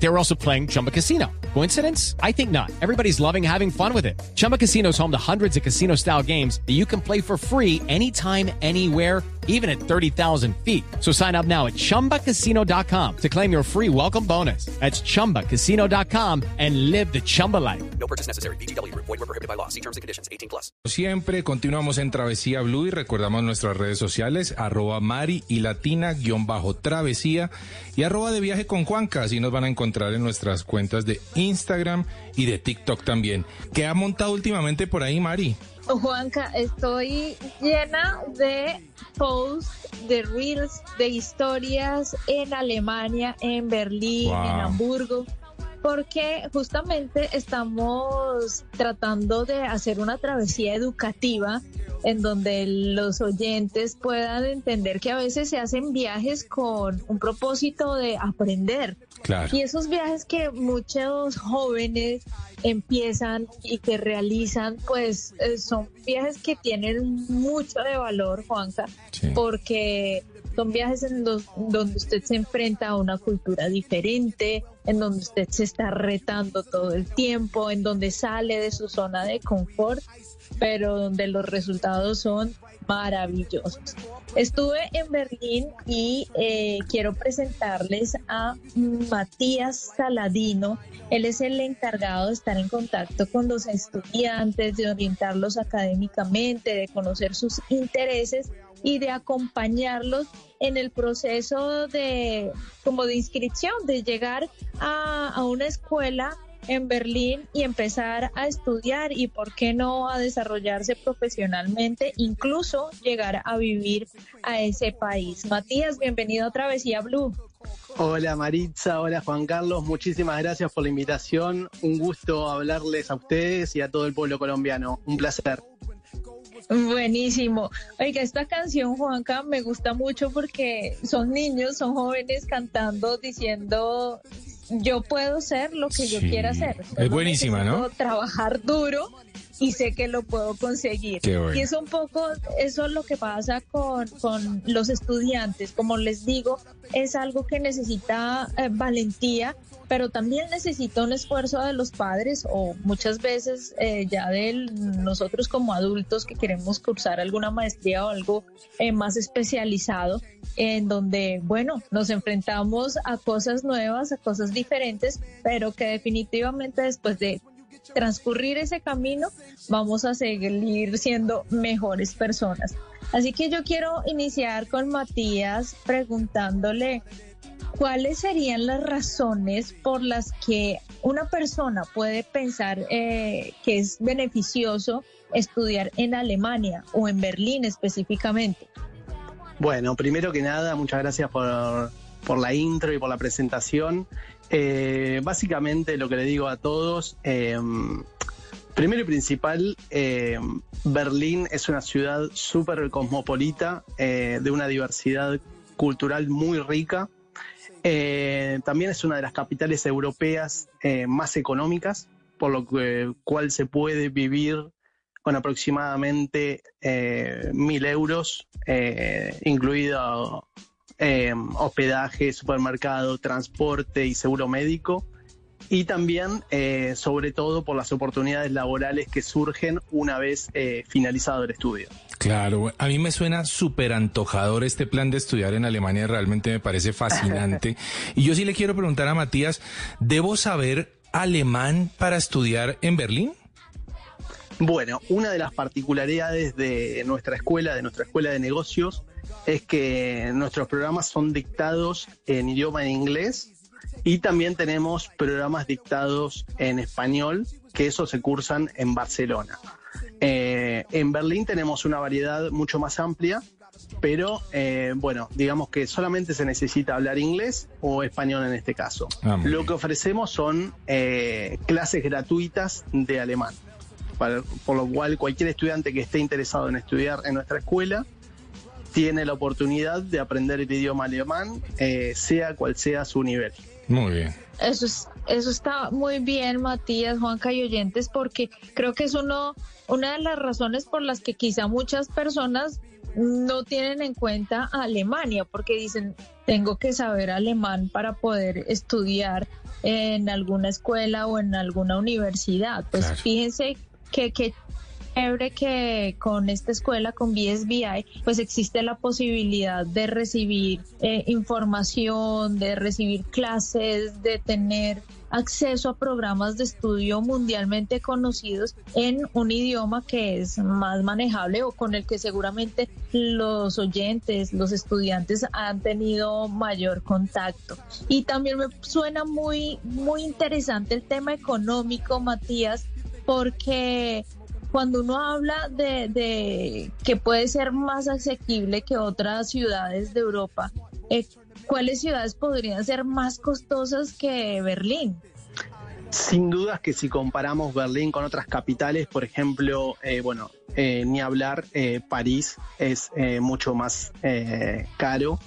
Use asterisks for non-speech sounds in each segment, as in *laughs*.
They were also playing Chumba Casino. Coincidence? I think not. Everybody's loving having fun with it. Chumba Casino is home to hundreds of casino style games that you can play for free anytime, anywhere, even at 30,000 feet. So sign up now at chumbacasino.com to claim your free welcome bonus. That's chumbacasino.com and live the Chumba life. No purchase necessary. BGW. Void were prohibited by law. See terms and conditions. 18 plus. Siempre continuamos en Travesía Blue y recordamos nuestras redes sociales, arroba Mari y Latina, guión bajo Travesía y arroba de viaje con Juanca. Así nos van a encontrar en nuestras cuentas de Instagram y de TikTok también. ¿Qué ha montado últimamente por ahí, Mari? Juanca, estoy llena de posts, de reels, de historias en Alemania, en Berlín, Wow. en Hamburgo, porque justamente estamos tratando de hacer una travesía educativa en donde los oyentes puedan entender que a veces se hacen viajes con un propósito de aprender. Claro. Y esos viajes que muchos jóvenes empiezan y que realizan, pues eh, son viajes que tienen mucho de valor, Juanca, Sí. porque son viajes en los, donde usted se enfrenta a una cultura diferente, en donde usted se está retando todo el tiempo, en donde sale de su zona de confort, pero donde los resultados son maravillosos. Estuve en Berlín y eh, quiero presentarles a Matías Saladino. Él es el encargado de estar en contacto con los estudiantes, de orientarlos académicamente, de conocer sus intereses y de acompañarlos en el proceso de como de inscripción, de llegar a, a una escuela en Berlín y empezar a estudiar y por qué no a desarrollarse profesionalmente, incluso llegar a vivir a ese país. Matías, bienvenido a Travesía Blue. Hola Maritza, hola Juan Carlos, muchísimas gracias por la invitación. Un gusto hablarles a ustedes y a todo el pueblo colombiano. Un placer. Buenísimo. Oiga, esta canción, Juanca, me gusta mucho porque son niños, son jóvenes cantando, diciendo, yo puedo ser lo que yo quiera hacer. es buenísima, ¿no? Trabajar duro y sé que lo puedo conseguir. Bueno. Y es un poco, eso es lo que pasa con, con los estudiantes. Como les digo, es algo que necesita eh, valentía, pero también necesita un esfuerzo de los padres o muchas veces eh, ya de nosotros como adultos que queremos cursar alguna maestría o algo eh, más especializado, en donde, bueno, nos enfrentamos a cosas nuevas, a cosas diferentes, pero que definitivamente después de transcurrir ese camino, vamos a seguir siendo mejores personas. Así que yo quiero iniciar con Matías preguntándole cuáles serían las razones por las que una persona puede pensar eh, que es beneficioso estudiar en Alemania o en Berlín específicamente. Bueno, primero que nada, muchas gracias por, por la intro y por la presentación. Eh, básicamente lo que le digo a todos, eh, primero y principal, eh, Berlín es una ciudad súper cosmopolita, eh, de una diversidad cultural muy rica. Eh, también es una de las capitales europeas eh, más económicas, por lo que, cual se puede vivir con aproximadamente eh, mil euros, incluido eh, hospedaje, supermercado, transporte y seguro médico. Y también, eh, sobre todo, por las oportunidades laborales que surgen una vez finalizado el estudio. Claro, a mí me suena súper antojador este plan de estudiar en Alemania, realmente me parece fascinante. *laughs* y yo sí le quiero preguntar a Matías, ¿debo saber alemán para estudiar en Berlín? Bueno, una de las particularidades de nuestra escuela, de nuestra escuela de negocios, es que nuestros programas son dictados en idioma en inglés y también tenemos programas dictados en español, que esos se cursan en Barcelona. Eh, en Berlín tenemos una variedad mucho más amplia, pero eh, bueno, digamos que solamente se necesita hablar inglés o español en este caso. Ah, Lo que ofrecemos son eh, clases gratuitas de alemán, para- por lo cual cualquier estudiante que esté interesado en estudiar en nuestra escuela tiene la oportunidad de aprender el idioma alemán, eh, sea cual sea su nivel. Muy bien. Eso, es, eso está muy bien, Matías, Juanca y oyentes, porque creo que es uno, una de las razones por las que quizá muchas personas no tienen en cuenta a Alemania, porque dicen, tengo que saber alemán para poder estudiar en alguna escuela o en alguna universidad. Pues Claro. fíjense que, que que con esta escuela, con BSBI, pues existe la posibilidad de recibir eh, información, de recibir clases, de tener acceso a programas de estudio mundialmente conocidos en un idioma que es más manejable o con el que seguramente los oyentes, los estudiantes han tenido mayor contacto. Y también me suena muy, muy interesante el tema económico, Matías, porque cuando uno habla de, de que puede ser más asequible que otras ciudades de Europa, eh, ¿cuáles ciudades podrían ser más costosas que Berlín? Sin dudas que si comparamos Berlín con otras capitales, por ejemplo, eh, bueno, eh, ni hablar, eh, París es eh, mucho más caro.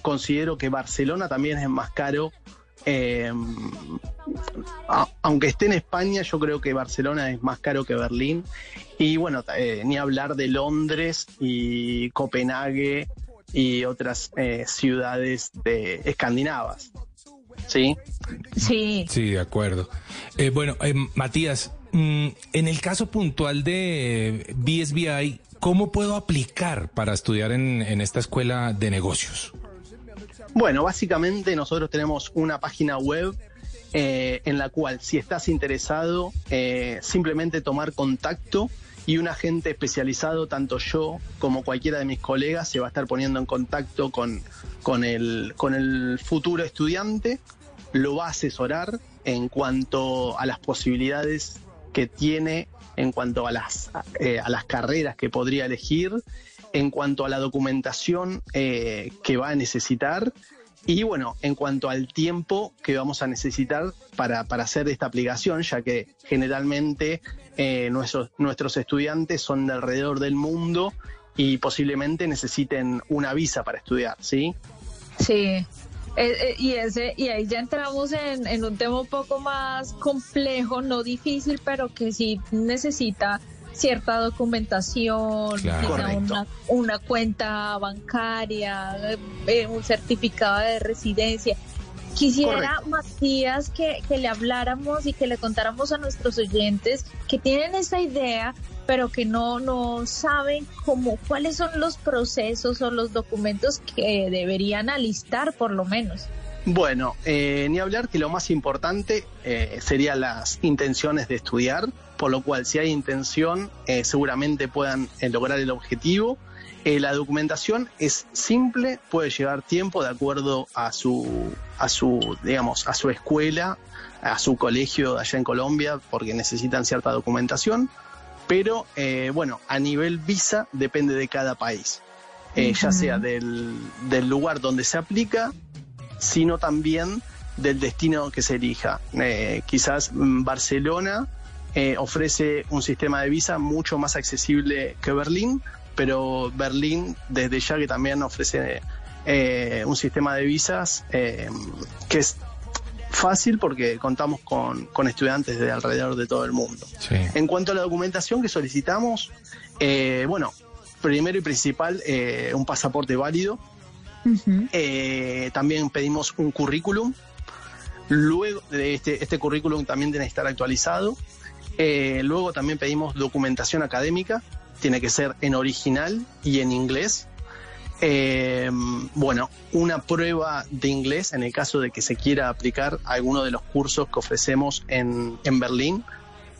Considero que Barcelona también es más caro. Eh, a- aunque esté en España, yo creo que Barcelona es más caro que Berlín. Y bueno, eh, ni hablar de Londres y Copenhague y otras eh, ciudades de escandinavas. ¿Sí? Sí, Sí, de acuerdo. Eh, bueno, eh, Matías, mm, en el caso puntual de BSBI, ¿cómo puedo aplicar para estudiar en, en esta escuela de negocios? Bueno, básicamente nosotros tenemos una página web eh, en la cual si estás interesado, eh, simplemente tomar contacto y un agente especializado, tanto yo como cualquiera de mis colegas, se va a estar poniendo en contacto con, con, el, con el futuro estudiante, lo va a asesorar en cuanto a las posibilidades que tiene, en cuanto a las, eh, a las carreras que podría elegir, en cuanto a la documentación eh, que va a necesitar y bueno, en cuanto al tiempo que vamos a necesitar para, para hacer esta aplicación, ya que generalmente eh, nuestros, nuestros estudiantes son de alrededor del mundo y posiblemente necesiten una visa para estudiar, ¿sí? sí. Eh, eh, y ese y ahí ya entramos en, en un tema un poco más complejo, no difícil, pero que sí necesita cierta documentación, Claro. Correcto. una, una cuenta bancaria, eh, un certificado de residencia. Quisiera, Matías, que, que le habláramos y que le contáramos a nuestros oyentes que tienen esta idea, pero que no, no saben cómo, cuáles son los procesos o los documentos que deberían alistar, por lo menos. Bueno, eh, ni hablar que lo más importante eh, serían las intenciones de estudiar, por lo cual si hay intención eh, seguramente puedan eh, lograr el objetivo. Eh, la documentación es simple, puede llevar tiempo de acuerdo a su, a su, digamos, a su escuela, a su colegio allá en Colombia, porque necesitan cierta documentación. Pero bueno, a nivel visa depende de cada país, ya sea del, del lugar donde se aplica sino también del destino que se elija. Eh, quizás mm, Barcelona eh, ofrece un sistema de visa mucho más accesible que Berlín, pero Berlín desde ya que también ofrece eh, un sistema de visas eh, que es fácil porque contamos con, con estudiantes de alrededor de todo el mundo. Sí. En cuanto a la documentación que solicitamos, eh, bueno, primero y principal, eh, un pasaporte válido, eh, también pedimos un currículum. Luego, de este, este currículum también tiene que estar actualizado. Eh, luego también pedimos documentación académica. Tiene que ser en original y en inglés. Eh, bueno, una prueba de inglés en el caso de que se quiera aplicar alguno de los cursos que ofrecemos en, en Berlín.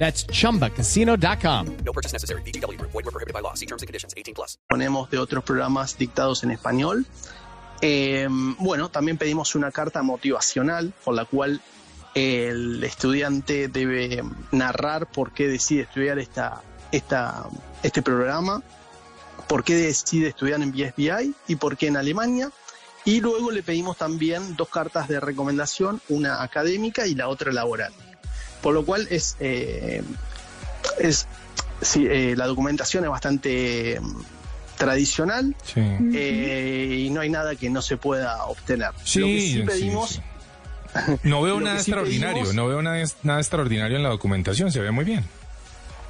That's chumbacasino.com. No purchase necessary. VGW Group. Void were prohibited by law. See terms and conditions. 18 plus. ponemos de otros programas dictados en español. Eh, bueno, también pedimos una carta motivacional por la cual el estudiante debe narrar por qué decide estudiar esta, esta, este programa, por qué decide estudiar en BSBI y por qué en Alemania. Y luego le pedimos también dos cartas de recomendación, una académica y la otra laboral. Por lo cual es, eh, es sí, eh, la documentación es bastante mm, tradicional Sí. eh, y no hay nada que no se pueda obtener. Sí, Lo que sí pedimos. No veo *laughs* nada extraordinario, pedimos- no veo nada, nada extraordinario en la documentación, se ve muy bien.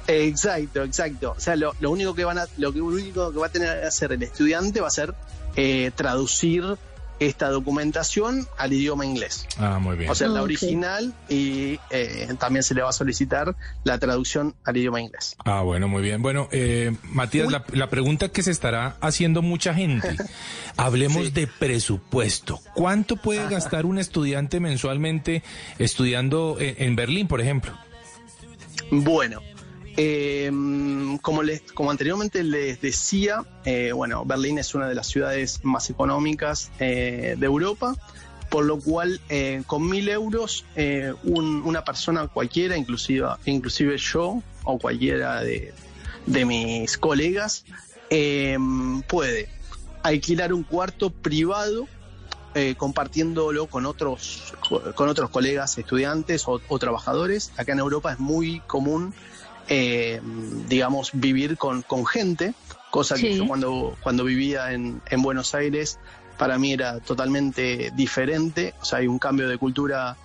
Exacto, exacto. O sea, lo, lo único que van a, lo que único que va a tener que hacer el estudiante va a ser eh, traducir esta documentación al idioma inglés. Ah, muy bien. O sea, la Ok. original y eh, también se le va a solicitar la traducción al idioma inglés. Ah, bueno, muy bien. Bueno, eh, Matías, la, la pregunta que se estará haciendo mucha gente, *laughs* hablemos Sí. de presupuesto. ¿Cuánto puede gastar un estudiante mensualmente estudiando en, en Berlín, por ejemplo? Bueno, eh, como, les, como anteriormente les decía, eh, bueno, Berlín es una de las ciudades más económicas eh, de Europa, por lo cual eh, con mil euros un- una persona cualquiera, inclusive, inclusive yo o cualquiera de, de mis colegas, eh, puede alquilar un cuarto privado compartiéndolo con otros con otros colegas estudiantes o trabajadores. Acá en Europa es muy común, eh, digamos, vivir con, con gente, cosa que yo cuando, cuando vivía en, en Buenos Aires para mí era totalmente diferente. O sea, hay un cambio de cultura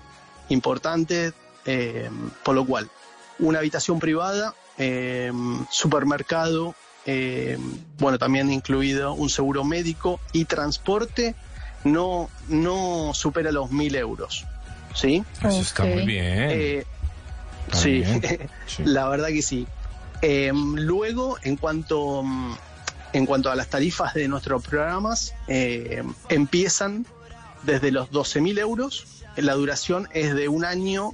importante, eh, por lo cual una habitación privada, eh, supermercado, eh, bueno, también incluido un seguro médico y transporte no, no supera los mil euros. ¿Sí? Eso está muy bien. Eh, *laughs* sí, la verdad que sí. Eh, luego, en cuanto, mm, en cuanto a las tarifas de nuestros programas, eh, empiezan desde los 12.000 euros. La duración es de un año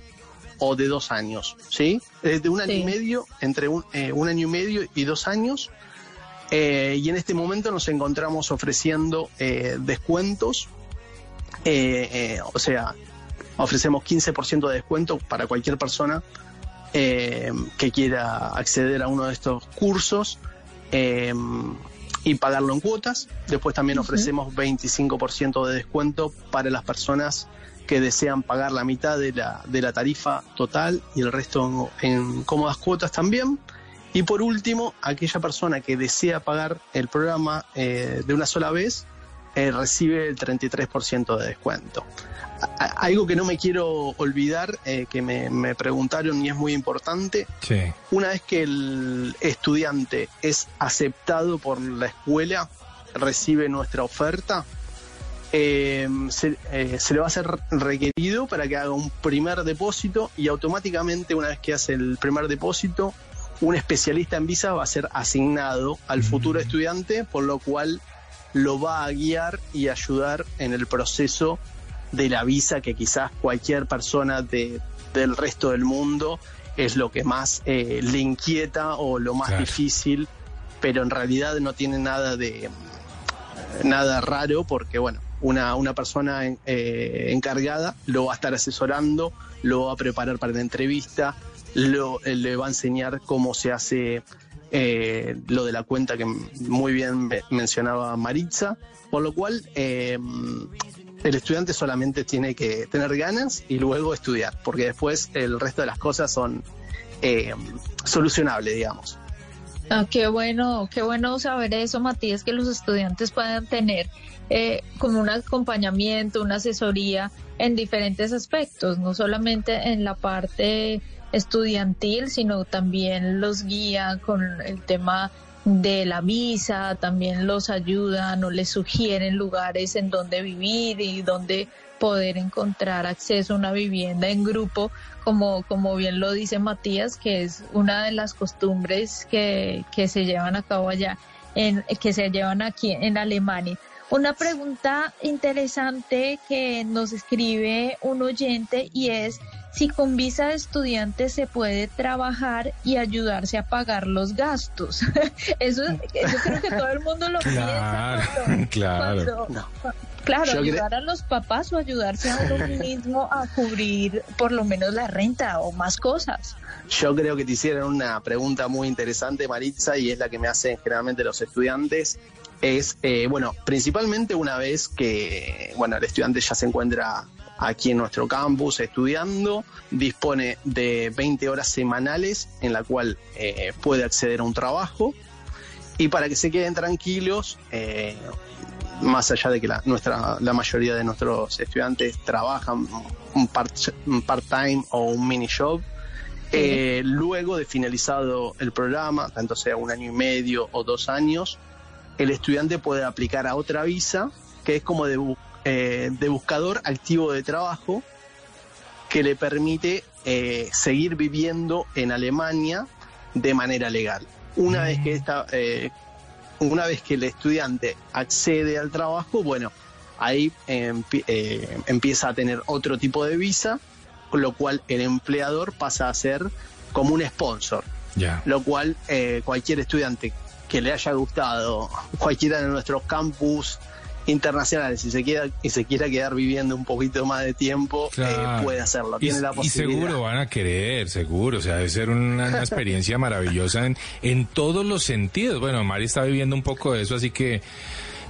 o de dos años, ¿sí? Es de un año Sí. y medio, entre un, eh, un año y medio y dos años. Eh, y en este momento nos encontramos ofreciendo eh, descuentos, eh, eh, o sea, ofrecemos 15% de descuento para cualquier persona eh, que quiera acceder a uno de estos cursos eh, y pagarlo en cuotas. Después también ofrecemos 25% de descuento para las personas que desean pagar la mitad de la, de la tarifa total y el resto en, en cómodas cuotas también. Y por último, aquella persona que desea pagar el programa eh, de una sola vez eh, recibe el 33% de descuento. A- algo que no me quiero olvidar, eh, que me, me preguntaron y es muy importante, Sí. una vez que el estudiante es aceptado por la escuela, recibe nuestra oferta, eh, se, eh, se le va a ser requerido para que haga un primer depósito y automáticamente una vez que hace el primer depósito, un especialista en visa va a ser asignado al futuro estudiante, por lo cual lo va a guiar y ayudar en el proceso de la visa que quizás cualquier persona de, del resto del mundo es lo que más eh, le inquieta o lo más Claro. difícil, pero en realidad no tiene nada de nada raro porque bueno, una, una persona eh, encargada lo va a estar asesorando, lo va a preparar para la entrevista, lo, eh, le va a enseñar cómo se hace eh, lo de la cuenta que muy bien me- mencionaba Maritza, por lo cual eh, el estudiante solamente tiene que tener ganas y luego estudiar, porque después el resto de las cosas son eh, solucionables, digamos. Ah, qué bueno, qué bueno saber eso, Matías, que los estudiantes puedan tener eh, como un acompañamiento, una asesoría en diferentes aspectos, no solamente en la parte estudiantil, sino también los guían con el tema de la visa, también los ayudan o les sugieren lugares en donde vivir y donde poder encontrar acceso a una vivienda en grupo, como, como bien lo dice Matías, que es una de las costumbres que, que se llevan a cabo allá, en, que se llevan aquí en Alemania. Una pregunta interesante que nos escribe un oyente y es si con visa de estudiante se puede trabajar y ayudarse a pagar los gastos. *laughs* eso, yo creo que todo el mundo lo Claro, piensa. claro. cuando- claro, ayudar a los papás o ayudarse a uno *laughs* mismo a cubrir por lo menos la renta o más cosas. Yo creo que te hicieron una pregunta muy interesante, Maritza, y es la que me hacen generalmente los estudiantes. Es, eh, bueno, principalmente una vez que, bueno, el estudiante ya se encuentra aquí en nuestro campus estudiando, dispone de 20 horas semanales en la cual eh, puede acceder a un trabajo. Y para que se queden tranquilos, eh, más allá de que la, nuestra, la mayoría de nuestros estudiantes trabajan un part- un part-time o un mini job, eh, luego de finalizado el programa, tanto sea un año y medio o dos años, el estudiante puede aplicar a otra visa, que es como de, eh, de buscador activo de trabajo, que le permite eh, seguir viviendo en Alemania de manera legal. Una vez que esta, eh, una vez que el estudiante accede al trabajo, bueno, ahí empie- empieza a tener otro tipo de visa, con lo cual el empleador pasa a ser como un sponsor, lo cual eh, cualquier estudiante que le haya gustado cualquiera de nuestros campus internacionales y se quiera y se quiera quedar viviendo un poquito más de tiempo eh, puede hacerlo Y, tiene la y posibilidad seguro van a querer, seguro. O sea, debe ser una, una experiencia maravillosa en, en todos los sentidos. Bueno, Mari está viviendo un poco de eso, así que,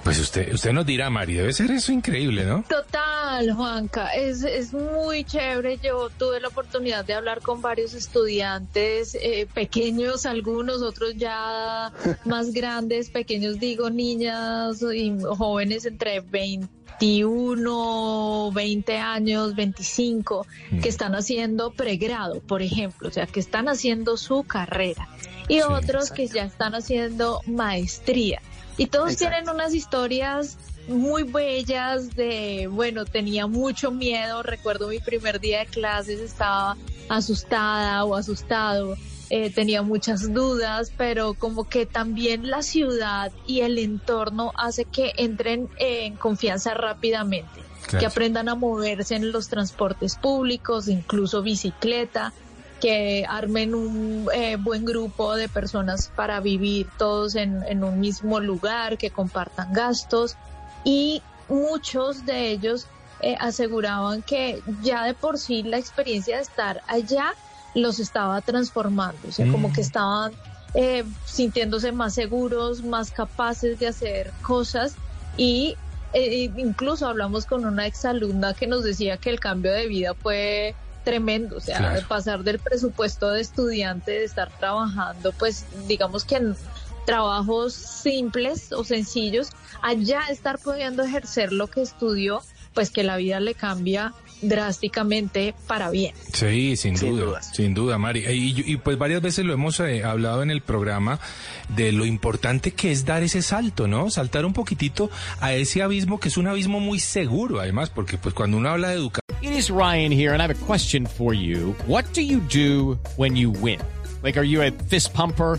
pues usted, usted nos dirá, Mari, debe ser eso increíble, ¿no? Total, Juanca, es, es muy chévere. Yo tuve la oportunidad de hablar con varios estudiantes, eh, pequeños algunos, otros ya *laughs* más grandes, pequeños digo, niñas y jóvenes entre 21, 20 años, 25, que están haciendo pregrado, por ejemplo, o sea, que están haciendo su carrera. Y Sí, otros que ya están haciendo maestría. Y todos Exacto. tienen unas historias muy bellas de, bueno, tenía mucho miedo, recuerdo mi primer día de clases, estaba asustada o asustado, eh, tenía muchas dudas, pero como que también la ciudad y el entorno hace que entren en confianza rápidamente, Claro. que aprendan a moverse en los transportes públicos, incluso bicicleta, que armen un eh, buen grupo de personas para vivir todos en, en un mismo lugar, que compartan gastos y muchos de ellos eh, aseguraban que ya de por sí la experiencia de estar allá los estaba transformando, o sea, como Mm. que estaban eh, sintiéndose más seguros, más capaces de hacer cosas y eh, incluso hablamos con una exalumna que nos decía que el cambio de vida fue tremendo, o sea, Claro. de pasar del presupuesto de estudiante, de estar trabajando, pues digamos que trabajos simples o sencillos, allá estar pudiendo ejercer lo que estudió, pues que la vida le cambia drásticamente para bien. Sí, sin, Sin duda, dudas. sin duda, Mari. Eh, Y, y, pues varias veces lo hemos eh, hablado en el programa de lo importante que es dar ese salto, ¿no? Saltar un poquitito a ese abismo que es un abismo muy seguro, además, porque pues cuando uno habla de educación It is Ryan here, and I have a question for you. What do you do when you win? Like, are you a fist pumper?